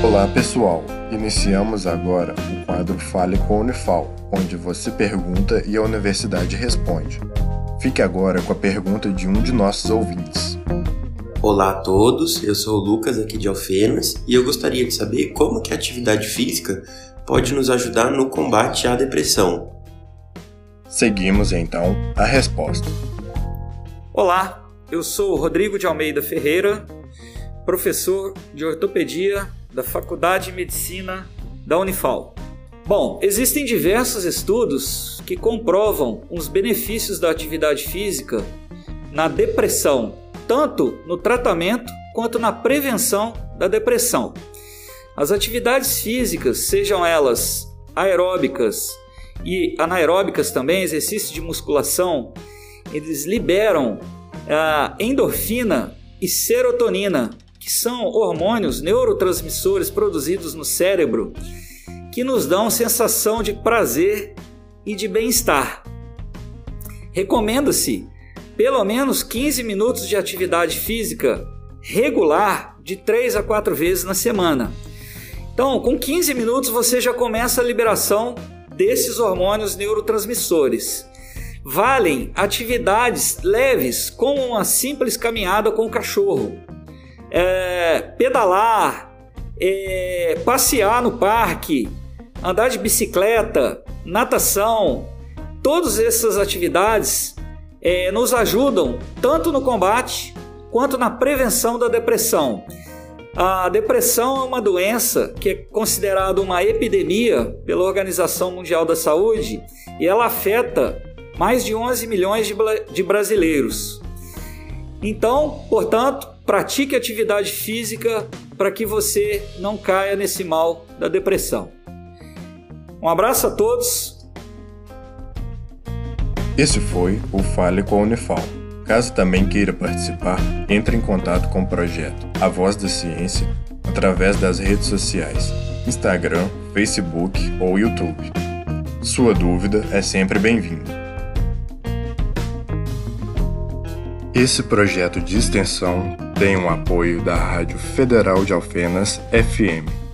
Olá pessoal, iniciamos agora o quadro Fale com a Unifal, onde você pergunta e a universidade responde. Fique agora com a pergunta de um de nossos ouvintes. Olá a todos, eu sou o Lucas aqui de Alfenas e eu gostaria de saber como que a atividade física pode nos ajudar no combate à depressão. Seguimos então a resposta. Olá, eu sou Rodrigo de Almeida Ferreira, professor de ortopedia da Faculdade de Medicina da Unifal. Bom, existem diversos estudos que comprovam os benefícios da atividade física na depressão, tanto no tratamento quanto na prevenção da depressão. As atividades físicas, sejam elas aeróbicas e anaeróbicas também, exercícios de musculação, eles liberam a endorfina e serotonina, que são hormônios neurotransmissores produzidos no cérebro que nos dão sensação de prazer e de bem-estar. Recomenda-se pelo menos 15 minutos de atividade física regular de 3 a 4 vezes na semana. Então, com 15 minutos você já começa a liberação desses hormônios neurotransmissores. Valem atividades leves, como uma simples caminhada com o cachorro, é, pedalar, é, passear no parque, andar de bicicleta, natação, todas essas atividades é, nos ajudam tanto no combate quanto na prevenção da depressão. A depressão é uma doença que é considerada uma epidemia pela Organização Mundial da Saúde e ela afeta mais de 11 milhões de, de brasileiros. Então, portanto, pratique atividade física para que você não caia nesse mal da depressão. Um abraço a todos. Esse foi o Fale com a Unifal. Caso também queira participar, entre em contato com o projeto A Voz da Ciência através das redes sociais, Instagram, Facebook ou YouTube. Sua dúvida é sempre bem-vinda. Esse projeto de extensão tem o apoio da Rádio Federal de Alfenas FM